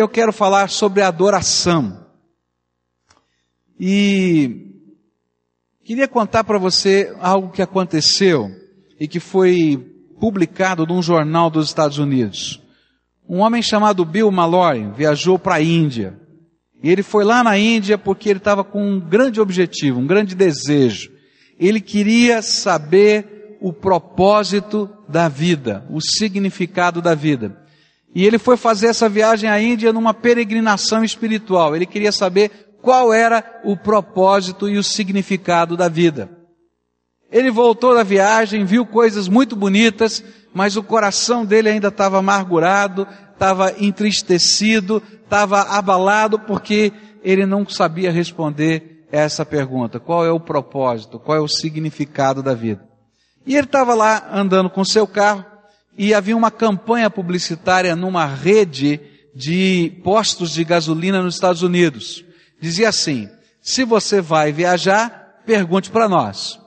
eu quero falar sobre adoração. E queria contar para você algo que aconteceu e que foi publicado num jornal dos Estados Unidos. Um homem chamado Bill Mallory viajou para a Índia. E ele foi lá na Índia porque ele estava com um grande objetivo, um grande desejo. Ele queria saber o propósito da vida, o significado da vida. E ele foi fazer essa viagem à Índia numa peregrinação espiritual. Ele queria saber qual era o propósito e o significado da vida. Ele voltou da viagem, viu coisas muito bonitas, mas o coração dele ainda estava amargurado, estava entristecido, estava abalado porque ele não sabia responder essa pergunta: qual é o propósito, qual é o significado da vida? E ele estava lá andando com seu carro e havia uma campanha publicitária numa rede de postos de gasolina nos Estados Unidos. Dizia assim: se você vai viajar, pergunte para nós.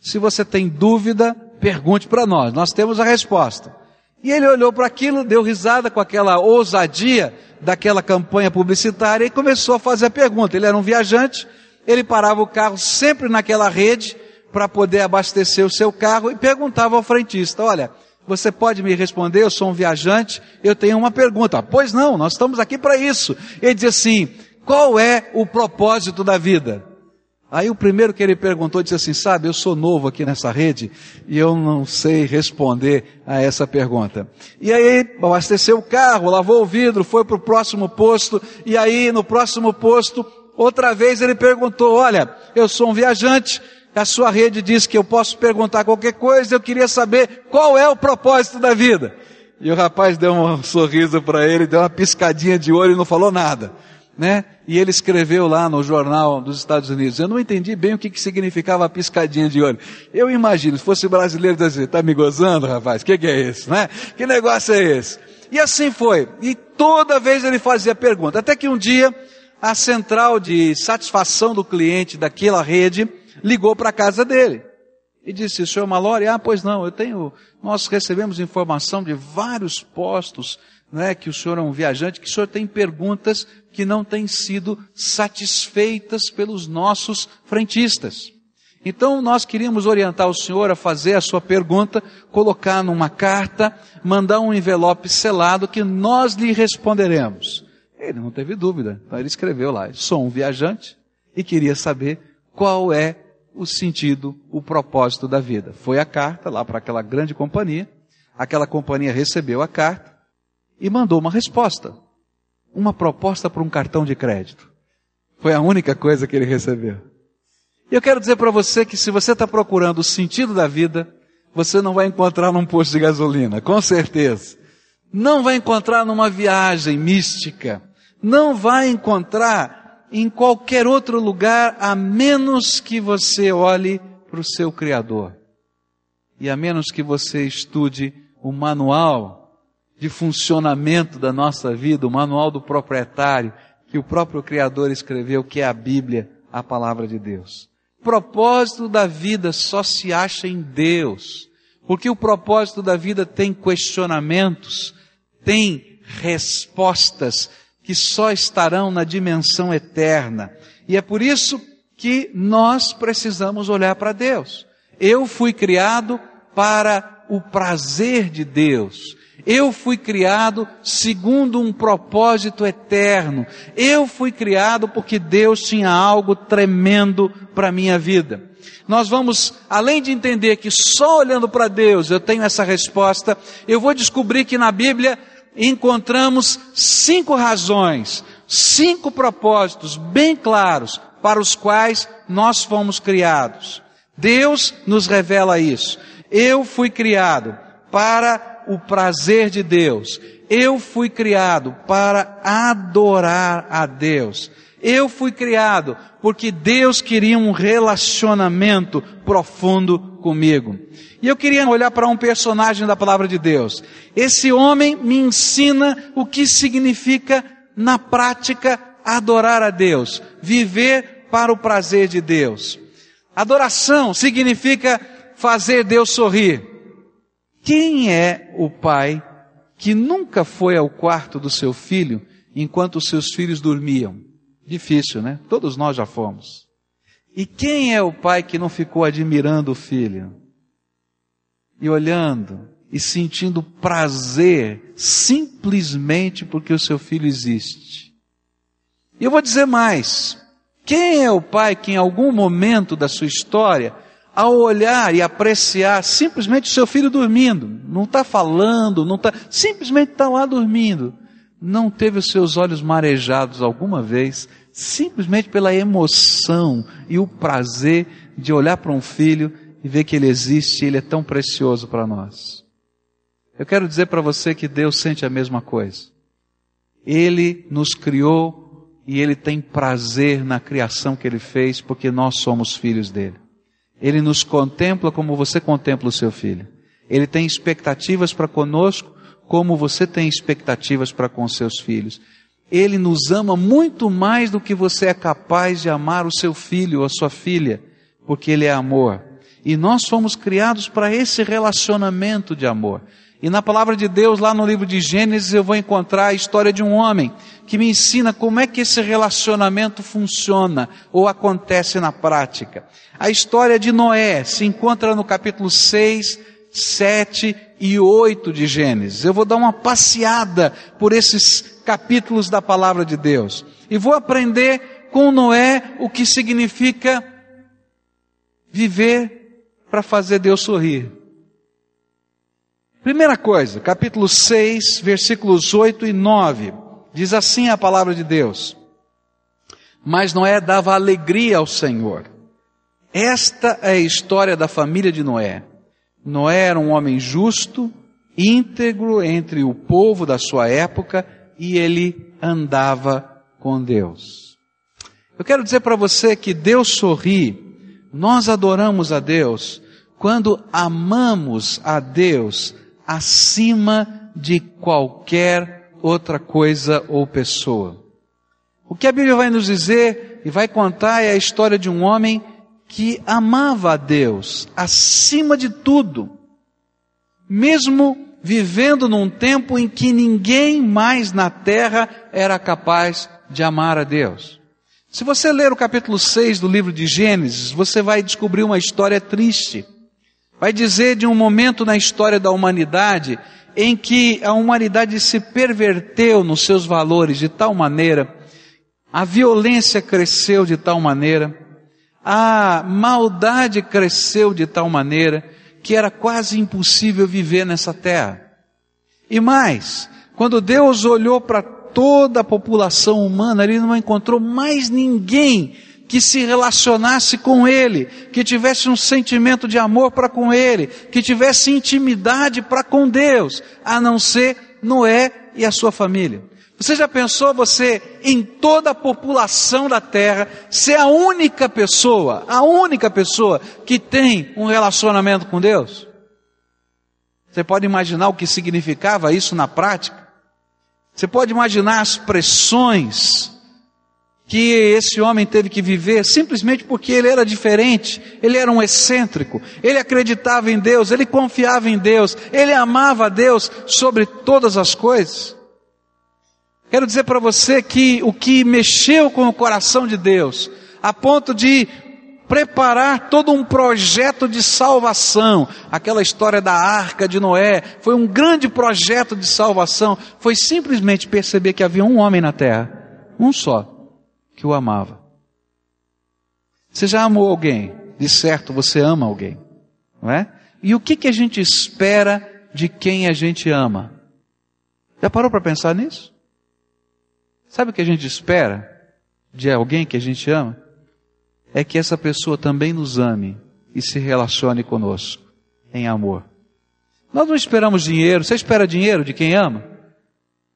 Se você tem dúvida, pergunte para nós. Nós temos a resposta. E ele olhou para aquilo, deu risada com aquela ousadia daquela campanha publicitária e começou a fazer a pergunta. Ele era um viajante, ele parava o carro sempre naquela rede para poder abastecer o seu carro e perguntava ao frentista: Olha, você pode me responder? Eu sou um viajante, eu tenho uma pergunta. Pois não, nós estamos aqui para isso. Ele diz assim: qual é o propósito da vida? Aí o primeiro que ele perguntou disse assim: Sabe, eu sou novo aqui nessa rede e eu não sei responder a essa pergunta. E aí abasteceu o carro, lavou o vidro, foi para o próximo posto, e aí no próximo posto, outra vez ele perguntou: Olha, eu sou um viajante, a sua rede diz que eu posso perguntar qualquer coisa, eu queria saber qual é o propósito da vida. E o rapaz deu um sorriso para ele, deu uma piscadinha de olho e não falou nada né? E ele escreveu lá no jornal dos Estados Unidos. Eu não entendi bem o que, que significava a piscadinha de olho. Eu imagino, se fosse brasileiro, dizer, tá me gozando, rapaz? O que, que é isso, né? Que negócio é esse? E assim foi. E toda vez ele fazia pergunta. Até que um dia, a central de satisfação do cliente daquela rede ligou para a casa dele. E disse, senhor Malori, ah, pois não, eu tenho, nós recebemos informação de vários postos né, que o senhor é um viajante, que o senhor tem perguntas que não têm sido satisfeitas pelos nossos frentistas. Então nós queríamos orientar o senhor a fazer a sua pergunta, colocar numa carta, mandar um envelope selado que nós lhe responderemos. Ele não teve dúvida, então ele escreveu lá: sou um viajante e queria saber qual é o sentido, o propósito da vida. Foi a carta lá para aquela grande companhia, aquela companhia recebeu a carta, e mandou uma resposta. Uma proposta para um cartão de crédito. Foi a única coisa que ele recebeu. E eu quero dizer para você que se você está procurando o sentido da vida, você não vai encontrar num posto de gasolina, com certeza. Não vai encontrar numa viagem mística. Não vai encontrar em qualquer outro lugar, a menos que você olhe para o seu Criador. E a menos que você estude o manual de funcionamento da nossa vida, o manual do proprietário, que o próprio Criador escreveu, que é a Bíblia, a palavra de Deus. O propósito da vida só se acha em Deus, porque o propósito da vida tem questionamentos, tem respostas que só estarão na dimensão eterna. E é por isso que nós precisamos olhar para Deus. Eu fui criado para o prazer de Deus. Eu fui criado segundo um propósito eterno. Eu fui criado porque Deus tinha algo tremendo para a minha vida. Nós vamos, além de entender que só olhando para Deus eu tenho essa resposta, eu vou descobrir que na Bíblia encontramos cinco razões, cinco propósitos bem claros para os quais nós fomos criados. Deus nos revela isso. Eu fui criado para o prazer de Deus. Eu fui criado para adorar a Deus. Eu fui criado porque Deus queria um relacionamento profundo comigo. E eu queria olhar para um personagem da palavra de Deus. Esse homem me ensina o que significa, na prática, adorar a Deus, viver para o prazer de Deus. Adoração significa fazer Deus sorrir. Quem é o pai que nunca foi ao quarto do seu filho enquanto os seus filhos dormiam. Difícil, né? Todos nós já fomos. E quem é o pai que não ficou admirando o filho? E olhando e sentindo prazer simplesmente porque o seu filho existe. E eu vou dizer mais. Quem é o pai que em algum momento da sua história, ao olhar e apreciar simplesmente o seu filho dormindo, não está falando, não está, simplesmente está lá dormindo, não teve os seus olhos marejados alguma vez, simplesmente pela emoção e o prazer de olhar para um filho e ver que ele existe e ele é tão precioso para nós. Eu quero dizer para você que Deus sente a mesma coisa. Ele nos criou e Ele tem prazer na criação que Ele fez porque nós somos filhos dele. Ele nos contempla como você contempla o seu filho. Ele tem expectativas para conosco como você tem expectativas para com seus filhos. Ele nos ama muito mais do que você é capaz de amar o seu filho ou a sua filha, porque Ele é amor. E nós fomos criados para esse relacionamento de amor. E na palavra de Deus, lá no livro de Gênesis, eu vou encontrar a história de um homem que me ensina como é que esse relacionamento funciona ou acontece na prática. A história de Noé se encontra no capítulo 6, 7 e 8 de Gênesis. Eu vou dar uma passeada por esses capítulos da palavra de Deus e vou aprender com Noé o que significa viver para fazer Deus sorrir. Primeira coisa, capítulo 6, versículos 8 e 9. Diz assim a palavra de Deus. Mas Noé dava alegria ao Senhor. Esta é a história da família de Noé. Noé era um homem justo, íntegro entre o povo da sua época e ele andava com Deus. Eu quero dizer para você que Deus sorri, nós adoramos a Deus quando amamos a Deus acima de qualquer outra coisa ou pessoa. O que a Bíblia vai nos dizer e vai contar é a história de um homem que amava a Deus acima de tudo, mesmo vivendo num tempo em que ninguém mais na terra era capaz de amar a Deus. Se você ler o capítulo 6 do livro de Gênesis, você vai descobrir uma história triste. Vai dizer de um momento na história da humanidade em que a humanidade se perverteu nos seus valores de tal maneira, a violência cresceu de tal maneira, a maldade cresceu de tal maneira que era quase impossível viver nessa terra. E mais, quando Deus olhou para toda a população humana, ele não encontrou mais ninguém que se relacionasse com Ele, que tivesse um sentimento de amor para com Ele, que tivesse intimidade para com Deus, a não ser Noé e a sua família. Você já pensou você, em toda a população da terra, ser a única pessoa, a única pessoa que tem um relacionamento com Deus? Você pode imaginar o que significava isso na prática? Você pode imaginar as pressões que esse homem teve que viver simplesmente porque ele era diferente, ele era um excêntrico, ele acreditava em Deus, ele confiava em Deus, ele amava a Deus sobre todas as coisas. Quero dizer para você que o que mexeu com o coração de Deus, a ponto de preparar todo um projeto de salvação. Aquela história da arca de Noé foi um grande projeto de salvação. Foi simplesmente perceber que havia um homem na terra, um só, que o amava. Você já amou alguém? De certo, você ama alguém, não é? E o que, que a gente espera de quem a gente ama? Já parou para pensar nisso? Sabe o que a gente espera de alguém que a gente ama? É que essa pessoa também nos ame e se relacione conosco em amor. Nós não esperamos dinheiro. Você espera dinheiro de quem ama?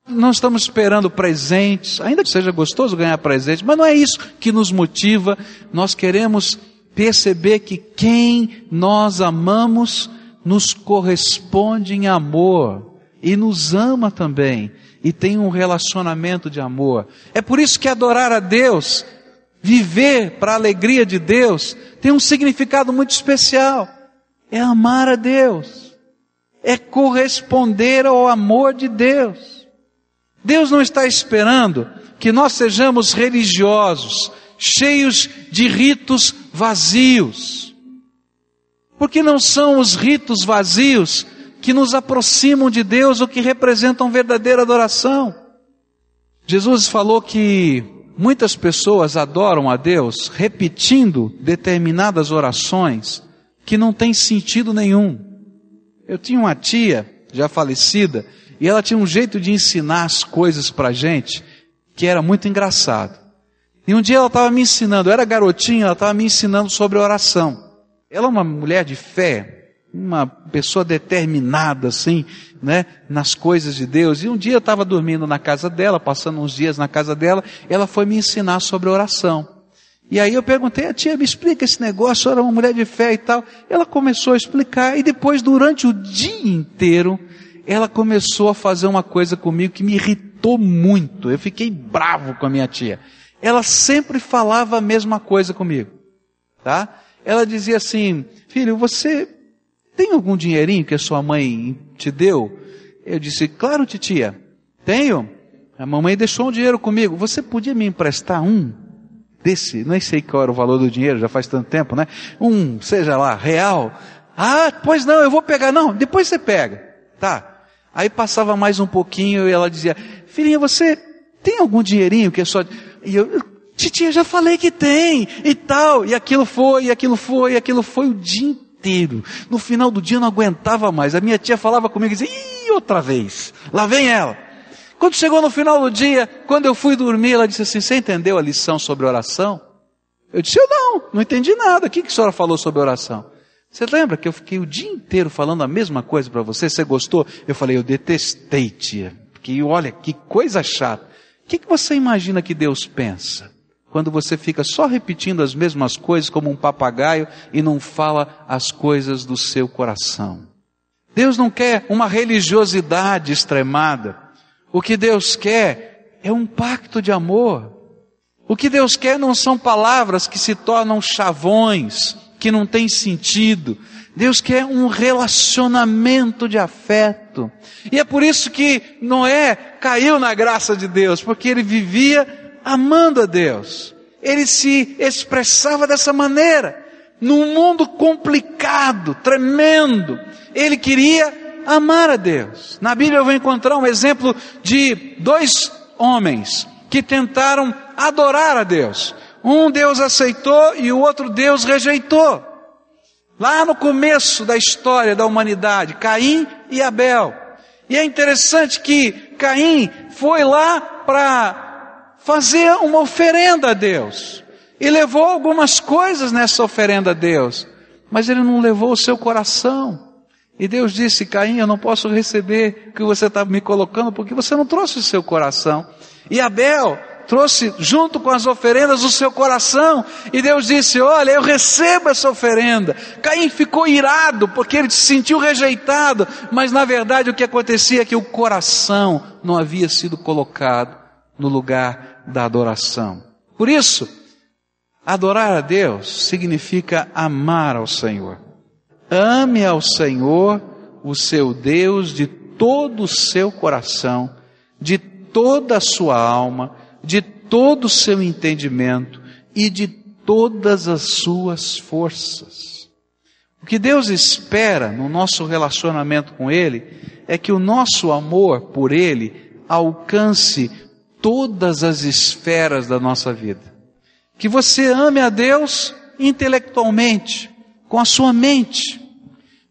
Não estamos esperando presentes, ainda que seja gostoso ganhar presentes, mas não é isso que nos motiva. Nós queremos perceber que quem nós amamos nos corresponde em amor e nos ama também e tem um relacionamento de amor. É por isso que adorar a Deus, viver para a alegria de Deus, tem um significado muito especial. É amar a Deus, é corresponder ao amor de Deus. Deus não está esperando que nós sejamos religiosos, cheios de ritos vazios. Porque não são os ritos vazios que nos aproximam de Deus ou que representam verdadeira adoração. Jesus falou que muitas pessoas adoram a Deus repetindo determinadas orações que não têm sentido nenhum. Eu tinha uma tia, já falecida, e ela tinha um jeito de ensinar as coisas para gente que era muito engraçado. E um dia ela estava me ensinando, eu era garotinha, ela estava me ensinando sobre oração. Ela é uma mulher de fé, uma pessoa determinada, assim, né, nas coisas de Deus. E um dia eu estava dormindo na casa dela, passando uns dias na casa dela, ela foi me ensinar sobre oração. E aí eu perguntei, a tia, me explica esse negócio, era uma mulher de fé e tal. Ela começou a explicar, e depois, durante o dia inteiro, ela começou a fazer uma coisa comigo que me irritou muito. Eu fiquei bravo com a minha tia. Ela sempre falava a mesma coisa comigo, tá? Ela dizia assim, filho, você tem algum dinheirinho que a sua mãe te deu? Eu disse, claro, titia, tenho. A mamãe deixou um dinheiro comigo. Você podia me emprestar um desse? Nem sei qual era o valor do dinheiro, já faz tanto tempo, né? Um, seja lá, real. Ah, pois não, eu vou pegar. Não, depois você pega. Tá. Aí passava mais um pouquinho e ela dizia, filhinha, você tem algum dinheirinho que é só... E eu, titia, já falei que tem, e tal. E aquilo foi, e aquilo foi, e aquilo foi o dia inteiro. No final do dia eu não aguentava mais. A minha tia falava comigo e dizia, ih, outra vez. Lá vem ela. Quando chegou no final do dia, quando eu fui dormir, ela disse assim, você entendeu a lição sobre oração? Eu disse, eu não, não entendi nada. O que, que a senhora falou sobre oração? Você lembra que eu fiquei o dia inteiro falando a mesma coisa para você? Você gostou? Eu falei, eu detestei, tia. Porque olha, que coisa chata. O que, que você imagina que Deus pensa? Quando você fica só repetindo as mesmas coisas como um papagaio e não fala as coisas do seu coração. Deus não quer uma religiosidade extremada. O que Deus quer é um pacto de amor. O que Deus quer não são palavras que se tornam chavões, que não tem sentido. Deus quer um relacionamento de afeto. E é por isso que Noé caiu na graça de Deus, porque ele vivia amando a Deus. Ele se expressava dessa maneira. Num mundo complicado, tremendo, ele queria amar a Deus. Na Bíblia eu vou encontrar um exemplo de dois homens que tentaram adorar a Deus. Um Deus aceitou e o outro Deus rejeitou. Lá no começo da história da humanidade, Caim e Abel. E é interessante que Caim foi lá para fazer uma oferenda a Deus. E levou algumas coisas nessa oferenda a Deus. Mas ele não levou o seu coração. E Deus disse, Caim, eu não posso receber o que você está me colocando porque você não trouxe o seu coração. E Abel trouxe junto com as oferendas o seu coração, e Deus disse: Olha, eu recebo essa oferenda. Caim ficou irado porque ele se sentiu rejeitado, mas na verdade o que acontecia é que o coração não havia sido colocado no lugar da adoração. Por isso, adorar a Deus significa amar ao Senhor. Ame ao Senhor, o seu Deus, de todo o seu coração, de toda a sua alma, de todo o seu entendimento e de todas as suas forças. O que Deus espera no nosso relacionamento com Ele é que o nosso amor por Ele alcance todas as esferas da nossa vida. Que você ame a Deus intelectualmente, com a sua mente,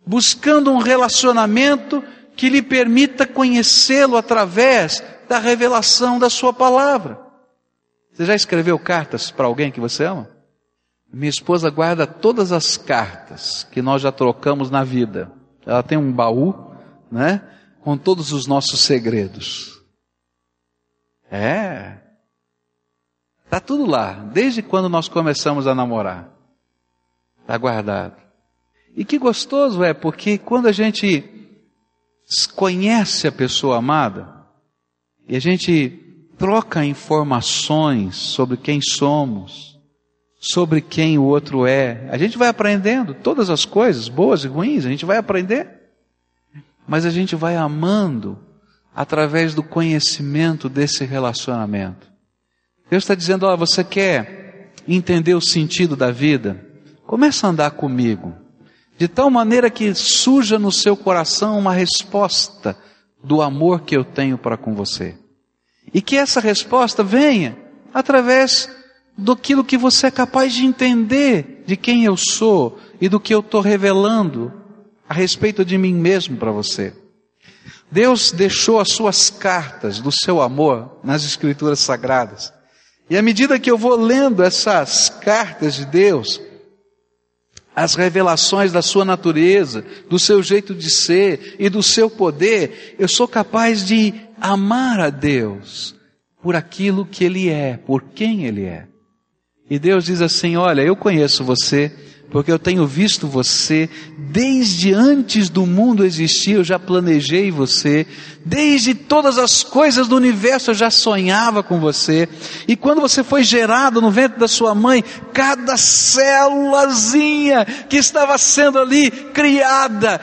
buscando um relacionamento que lhe permita conhecê-lo através da revelação da Sua palavra. Você já escreveu cartas para alguém que você ama? Minha esposa guarda todas as cartas que nós já trocamos na vida. Ela tem um baú, né? Com todos os nossos segredos. É. Tá tudo lá, desde quando nós começamos a namorar. Tá guardado. E que gostoso é, porque quando a gente conhece a pessoa amada, e a gente troca informações sobre quem somos, sobre quem o outro é. A gente vai aprendendo todas as coisas, boas e ruins, a gente vai aprender. Mas a gente vai amando através do conhecimento desse relacionamento. Deus está dizendo: ó, você quer entender o sentido da vida? Começa a andar comigo, de tal maneira que surja no seu coração uma resposta do amor que eu tenho para com você. E que essa resposta venha através daquilo que você é capaz de entender de quem eu sou e do que eu estou revelando a respeito de mim mesmo para você. Deus deixou as suas cartas do seu amor nas Escrituras Sagradas. E à medida que eu vou lendo essas cartas de Deus, as revelações da sua natureza, do seu jeito de ser e do seu poder, eu sou capaz de amar a Deus por aquilo que Ele é, por quem Ele é. E Deus diz assim: Olha, eu conheço você, porque eu tenho visto você desde antes do mundo existir, eu já planejei você, desde todas as coisas do universo eu já sonhava com você, e quando você foi gerado no ventre da sua mãe, cada célulazinha que estava sendo ali criada,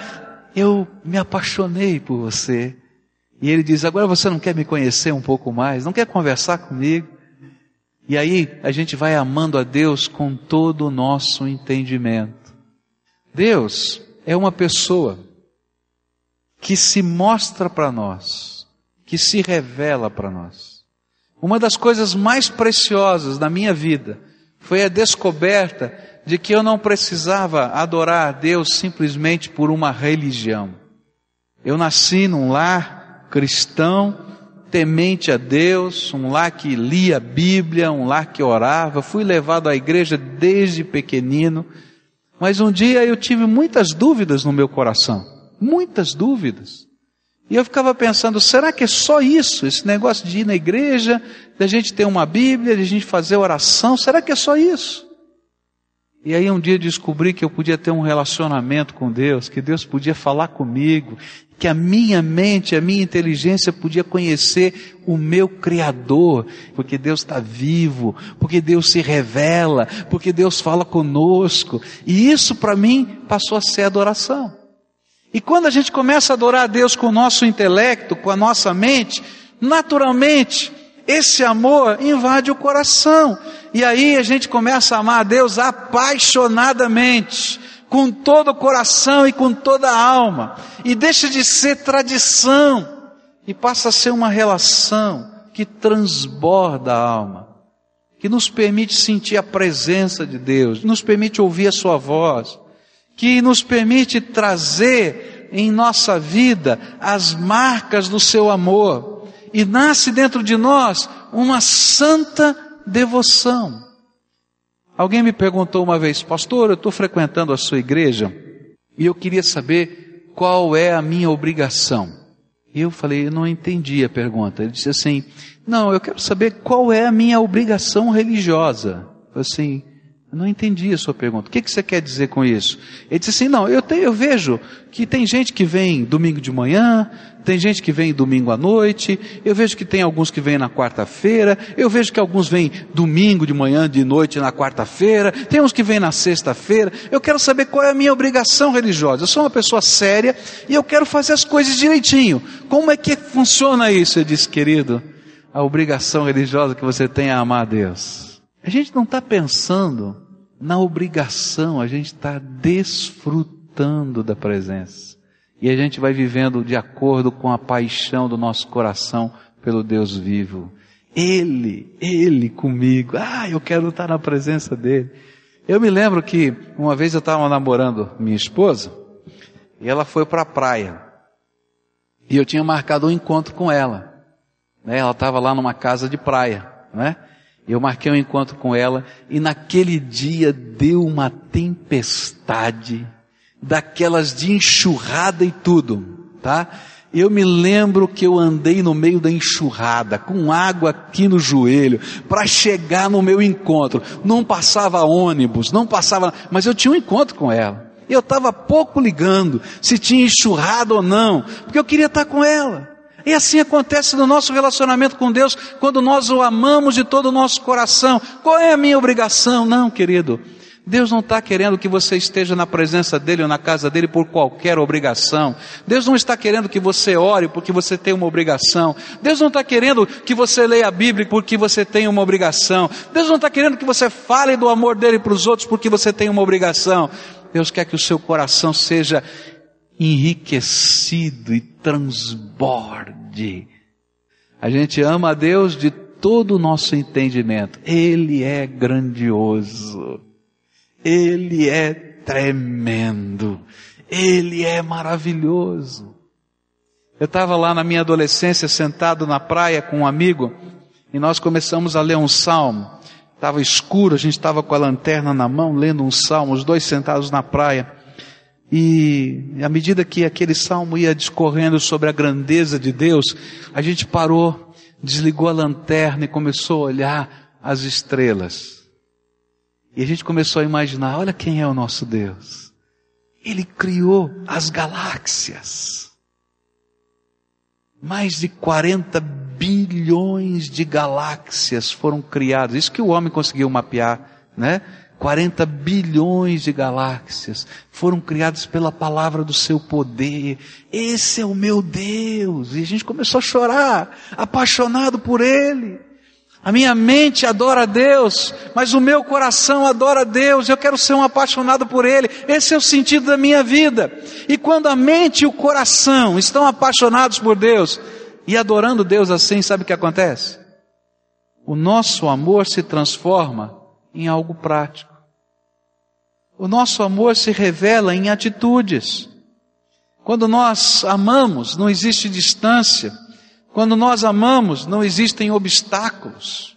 eu me apaixonei por você. E ele diz: Agora você não quer me conhecer um pouco mais? Não quer conversar comigo? E aí a gente vai amando a Deus com todo o nosso entendimento. Deus é uma pessoa que se mostra para nós, que se revela para nós. Uma das coisas mais preciosas da minha vida foi a descoberta de que eu não precisava adorar a Deus simplesmente por uma religião. Eu nasci num lar cristão, temente a Deus, um lar que lia a Bíblia, um lar que orava. Fui levado à igreja desde pequenino, mas um dia eu tive muitas dúvidas no meu coração, muitas dúvidas. E eu ficava pensando, será que é só isso? Esse negócio de ir na igreja, de a gente ter uma Bíblia, de a gente fazer oração, será que é só isso? E aí um dia descobri que eu podia ter um relacionamento com Deus, que Deus podia falar comigo, que a minha mente, a minha inteligência podia conhecer o meu Criador, porque Deus está vivo, porque Deus se revela, porque Deus fala conosco. E isso para mim passou a ser adoração. E quando a gente começa a adorar a Deus com o nosso intelecto, com a nossa mente, naturalmente, esse amor invade o coração. E aí a gente começa a amar a Deus apaixonadamente com todo o coração e com toda a alma, e deixa de ser tradição e passa a ser uma relação que transborda a alma, que nos permite sentir a presença de Deus, nos permite ouvir a Sua voz, que nos permite trazer em nossa vida as marcas do Seu amor, e nasce dentro de nós uma santa devoção Alguém me perguntou uma vez, pastor, eu estou frequentando a sua igreja e eu queria saber qual é a minha obrigação. E eu falei, eu não entendi a pergunta. Ele disse assim, não, eu quero saber qual é a minha obrigação religiosa. Eu falei assim, eu não entendi a sua pergunta. O que, que você quer dizer com isso? Ele disse assim, não, eu, eu vejo que tem gente que vem domingo de manhã, tem gente que vem domingo à noite, eu vejo que tem alguns que vêm na quarta-feira, eu vejo que alguns vêm domingo de manhã, de noite na quarta-feira, tem uns que vêm na sexta-feira. Eu quero saber qual é a minha obrigação religiosa. Eu sou uma pessoa séria e eu quero fazer as coisas direitinho. Como é que funciona isso? Eu disse, querido, a obrigação religiosa que você tem é amar a Deus. A gente não está pensando na obrigação, a gente está desfrutando da presença. E a gente vai vivendo de acordo com a paixão do nosso coração pelo Deus vivo. Ele, Ele comigo. Ah, eu quero estar na presença dEle. Eu me lembro que uma vez eu estava namorando minha esposa e ela foi para a praia. E eu tinha marcado um encontro com ela. Né? Ela estava lá numa casa de praia, né? Eu marquei um encontro com ela e naquele dia deu uma tempestade, daquelas de enxurrada e tudo, tá? Eu me lembro que eu andei no meio da enxurrada, com água aqui no joelho, para chegar no meu encontro. Não passava ônibus, não passava, mas eu tinha um encontro com ela. Eu estava pouco ligando se tinha enxurrada ou não, porque eu queria estar com ela. E assim acontece no nosso relacionamento com Deus, quando nós o amamos de todo o nosso coração. Qual é a minha obrigação? Não, querido. Deus não está querendo que você esteja na presença dele ou na casa dele por qualquer obrigação. Deus não está querendo que você ore porque você tem uma obrigação. Deus não está querendo que você leia a Bíblia porque você tem uma obrigação. Deus não está querendo que você fale do amor dele para os outros porque você tem uma obrigação. Deus quer que o seu coração seja enriquecido e transborde. A gente ama a Deus de todo o nosso entendimento. Ele é grandioso. Ele é tremendo. Ele é maravilhoso. Eu estava lá na minha adolescência sentado na praia com um amigo e nós começamos a ler um salmo. Estava escuro, a gente estava com a lanterna na mão lendo um salmo, os dois sentados na praia. E à medida que aquele salmo ia discorrendo sobre a grandeza de Deus, a gente parou, desligou a lanterna e começou a olhar as estrelas. E a gente começou a imaginar: olha quem é o nosso Deus. Ele criou as galáxias. Mais de 40 bilhões de galáxias foram criadas. Isso que o homem conseguiu mapear, né? 40 bilhões de galáxias foram criadas pela palavra do seu poder. Esse é o meu Deus. E a gente começou a chorar, apaixonado por Ele. A minha mente adora Deus, mas o meu coração adora Deus. Eu quero ser um apaixonado por Ele. Esse é o sentido da minha vida. E quando a mente e o coração estão apaixonados por Deus e adorando Deus assim, sabe o que acontece? O nosso amor se transforma em algo prático. O nosso amor se revela em atitudes. Quando nós amamos, não existe distância. Quando nós amamos, não existem obstáculos.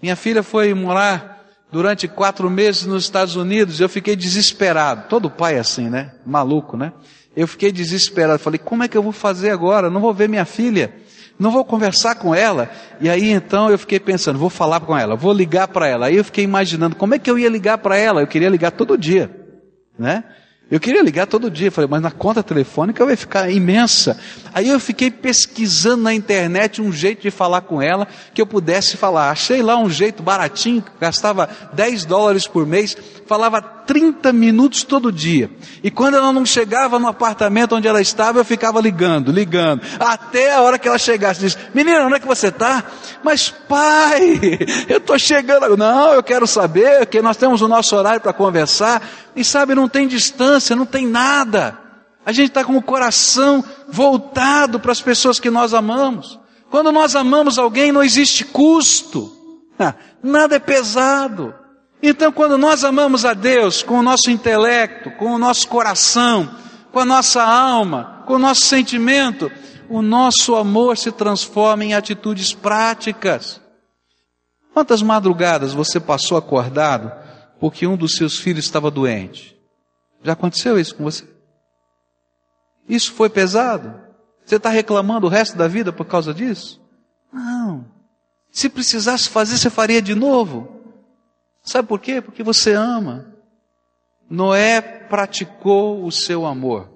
Minha filha foi morar durante quatro meses nos Estados Unidos, eu fiquei desesperado. Todo pai é assim, né? Maluco, né? Eu fiquei desesperado. Falei, como é que eu vou fazer agora? Não vou ver minha filha. Não vou conversar com ela. E aí então eu fiquei pensando, vou falar com ela, vou ligar para ela. Aí eu fiquei imaginando como é que eu ia ligar para ela. Eu queria ligar todo dia, né? Eu queria ligar todo dia, falei, mas na conta telefônica vai ficar imensa. Aí eu fiquei pesquisando na internet um jeito de falar com ela que eu pudesse falar. Achei lá um jeito baratinho, gastava 10 dólares por mês, falava 30 minutos todo dia. E quando ela não chegava no apartamento onde ela estava, eu ficava ligando, ligando, até a hora que ela chegasse. Diz, menina, onde é que você está? Mas pai, eu estou chegando. Não, eu quero saber que nós temos o nosso horário para conversar. E sabe, não tem distância, não tem nada. A gente está com o coração voltado para as pessoas que nós amamos. Quando nós amamos alguém, não existe custo. Nada é pesado. Então, quando nós amamos a Deus com o nosso intelecto, com o nosso coração, com a nossa alma, com o nosso sentimento, o nosso amor se transforma em atitudes práticas. Quantas madrugadas você passou acordado porque um dos seus filhos estava doente. Já aconteceu isso com você? Isso foi pesado? Você está reclamando o resto da vida por causa disso? Não. Se precisasse fazer, você faria de novo. Sabe por quê? Porque você ama. Noé praticou o seu amor.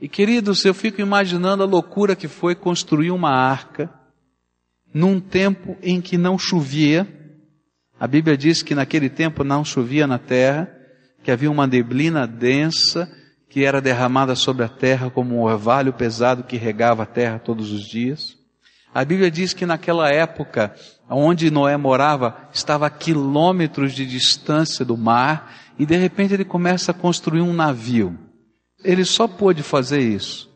E queridos, eu fico imaginando a loucura que foi construir uma arca num tempo em que não chovia a Bíblia diz que naquele tempo não chovia na terra, que havia uma neblina densa que era derramada sobre a terra como um orvalho pesado que regava a terra todos os dias. A Bíblia diz que naquela época, onde Noé morava, estava a quilômetros de distância do mar, e de repente ele começa a construir um navio. Ele só pôde fazer isso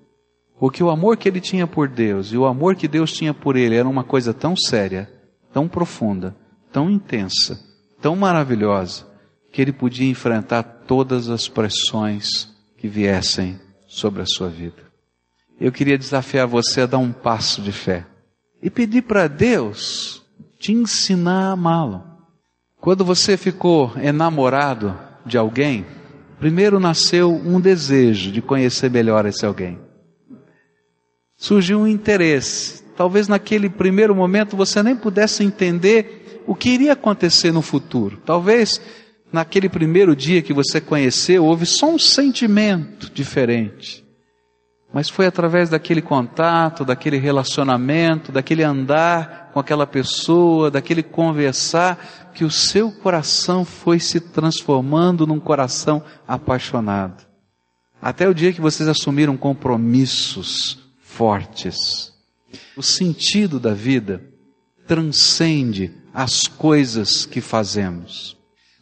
porque o amor que ele tinha por Deus e o amor que Deus tinha por ele era uma coisa tão séria, tão profunda, tão intensa, tão maravilhosa, que ele podia enfrentar todas as pressões que viessem sobre a sua vida. Eu queria desafiar você a dar um passo de fé e pedir para Deus te ensinar a amá-lo. Quando você ficou enamorado de alguém, primeiro nasceu um desejo de conhecer melhor esse alguém. Surgiu um interesse. Talvez naquele primeiro momento você nem pudesse entender o que iria acontecer no futuro. Talvez naquele primeiro dia que você conheceu, houve só um sentimento diferente. Mas foi através daquele contato, daquele relacionamento, daquele andar com aquela pessoa, daquele conversar, que o seu coração foi se transformando num coração apaixonado. Até o dia que vocês assumiram compromissos fortes. O sentido da vida transcende as coisas que fazemos.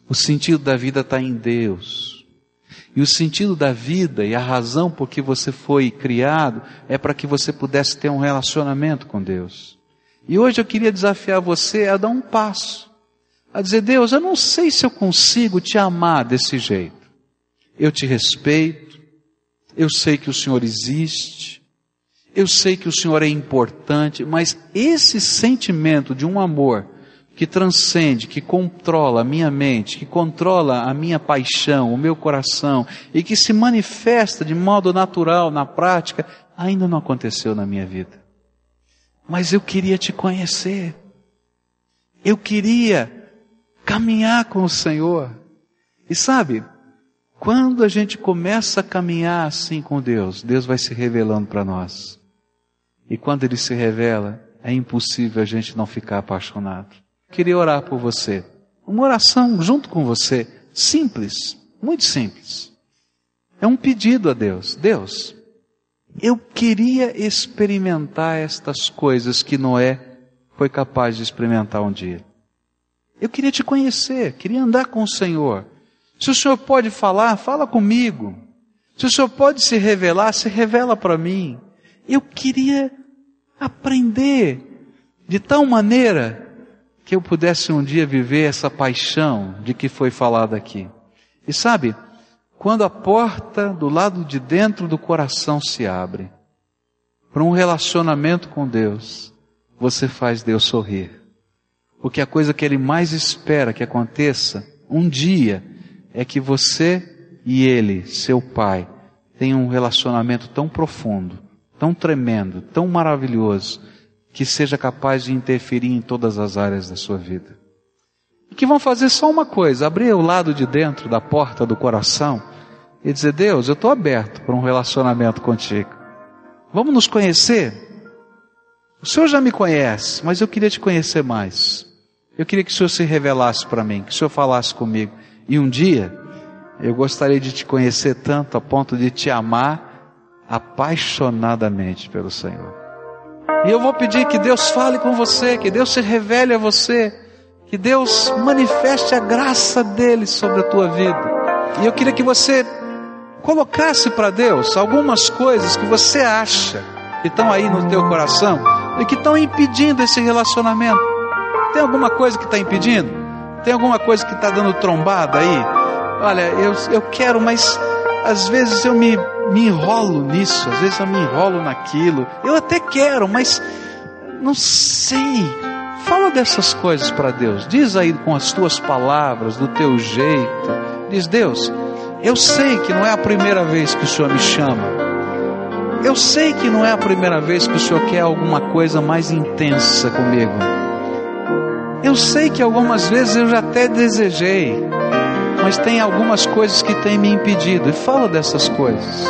O sentido da vida está em Deus. E o sentido da vida e a razão por que você foi criado é para que você pudesse ter um relacionamento com Deus. E hoje eu queria desafiar você a dar um passo, a dizer: Deus, eu não sei se eu consigo te amar desse jeito. Eu te respeito, eu sei que o Senhor existe, eu sei que o Senhor é importante, mas esse sentimento de um amor que transcende, que controla a minha mente, que controla a minha paixão, o meu coração e que se manifesta de modo natural na prática, ainda não aconteceu na minha vida. Mas eu queria te conhecer. Eu queria caminhar com o Senhor. E sabe, quando a gente começa a caminhar assim com Deus, Deus vai se revelando para nós. E quando Ele se revela, é impossível a gente não ficar apaixonado queria orar por você. Uma oração junto com você, simples, muito simples. É um pedido a Deus. Deus, eu queria experimentar estas coisas que Noé foi capaz de experimentar um dia. Eu queria te conhecer, queria andar com o Senhor. Se o Senhor pode falar, fala comigo. Se o Senhor pode se revelar, se revela para mim. Eu queria aprender de tal maneira que eu pudesse um dia viver essa paixão de que foi falado aqui. E sabe, quando a porta do lado de dentro do coração se abre para um relacionamento com Deus, você faz Deus sorrir. Porque a coisa que Ele mais espera que aconteça um dia é que você e Ele, seu Pai, tenham um relacionamento tão profundo, tão tremendo, tão maravilhoso, que seja capaz de interferir em todas as áreas da sua vida. E que vão fazer só uma coisa, abrir o lado de dentro da porta do coração e dizer, Deus, eu estou aberto para um relacionamento contigo. Vamos nos conhecer? O Senhor já me conhece, mas eu queria te conhecer mais. Eu queria que o Senhor se revelasse para mim, que o Senhor falasse comigo. E um dia, eu gostaria de te conhecer tanto a ponto de te amar apaixonadamente pelo Senhor. E eu vou pedir que Deus fale com você, que Deus se revele a você, que Deus manifeste a graça dele sobre a tua vida. E eu queria que você colocasse para Deus algumas coisas que você acha que estão aí no teu coração e que estão impedindo esse relacionamento. Tem alguma coisa que está impedindo? Tem alguma coisa que está dando trombada aí? Olha, eu, eu quero, mas às vezes eu me me enrolo nisso, às vezes eu me enrolo naquilo. Eu até quero, mas não sei. Fala dessas coisas para Deus. Diz aí com as tuas palavras, do teu jeito. Diz: Deus, eu sei que não é a primeira vez que o Senhor me chama. Eu sei que não é a primeira vez que o Senhor quer alguma coisa mais intensa comigo. Eu sei que algumas vezes eu já até desejei, mas tem algumas coisas que têm me impedido. E fala dessas coisas.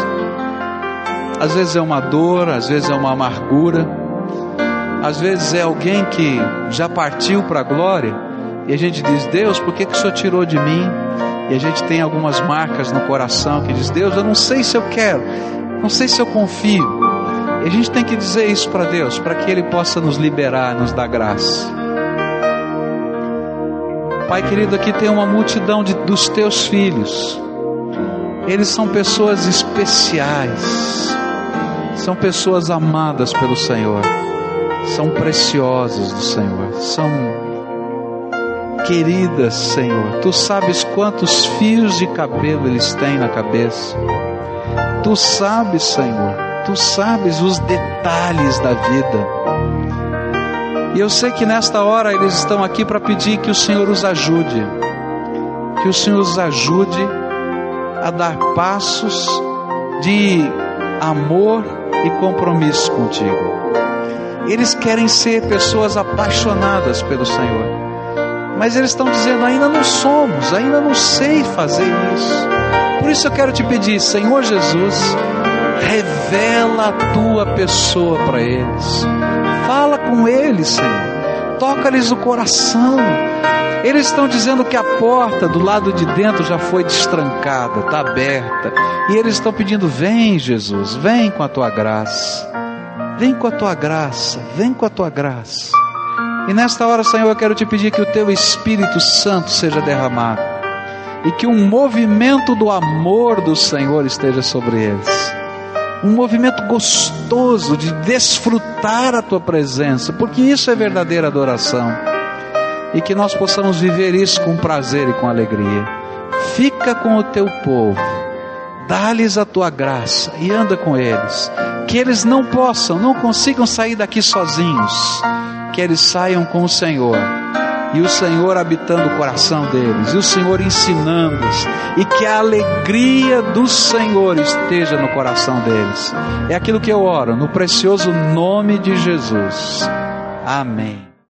Às vezes é uma dor, às vezes é uma amargura, às vezes é alguém que já partiu para a glória e a gente diz: Deus, por que, que o Senhor tirou de mim? E a gente tem algumas marcas no coração que diz: Deus, eu não sei se eu quero, não sei se eu confio. E a gente tem que dizer isso para Deus, para que Ele possa nos liberar, nos dar graça. Pai querido, aqui tem uma multidão de, dos teus filhos. Eles são pessoas especiais, são pessoas amadas pelo Senhor, são preciosas do Senhor, são queridas, Senhor. Tu sabes quantos fios de cabelo eles têm na cabeça. Tu sabes, Senhor, tu sabes os detalhes da vida. E eu sei que nesta hora eles estão aqui para pedir que o Senhor os ajude, que o Senhor os ajude a dar passos de amor e compromisso contigo. Eles querem ser pessoas apaixonadas pelo Senhor, mas eles estão dizendo: ainda não somos, ainda não sei fazer isso. Por isso eu quero te pedir, Senhor Jesus, Revela a tua pessoa para eles. Fala com eles, Senhor. Toca-lhes o coração. Eles estão dizendo que a porta do lado de dentro já foi destrancada, está aberta. E eles estão pedindo: vem, Jesus, vem com a tua graça. Vem com a tua graça, vem com a tua graça. E nesta hora, Senhor, eu quero te pedir que o teu Espírito Santo seja derramado e que um movimento do amor do Senhor esteja sobre eles. Um movimento gostoso de desfrutar a tua presença, porque isso é verdadeira adoração. E que nós possamos viver isso com prazer e com alegria. Fica com o teu povo, dá-lhes a tua graça e anda com eles. Que eles não possam, não consigam sair daqui sozinhos que eles saiam com o Senhor. E o Senhor habitando o coração deles, e o Senhor ensinando-os, e que a alegria do Senhor esteja no coração deles. É aquilo que eu oro, no precioso nome de Jesus. Amém.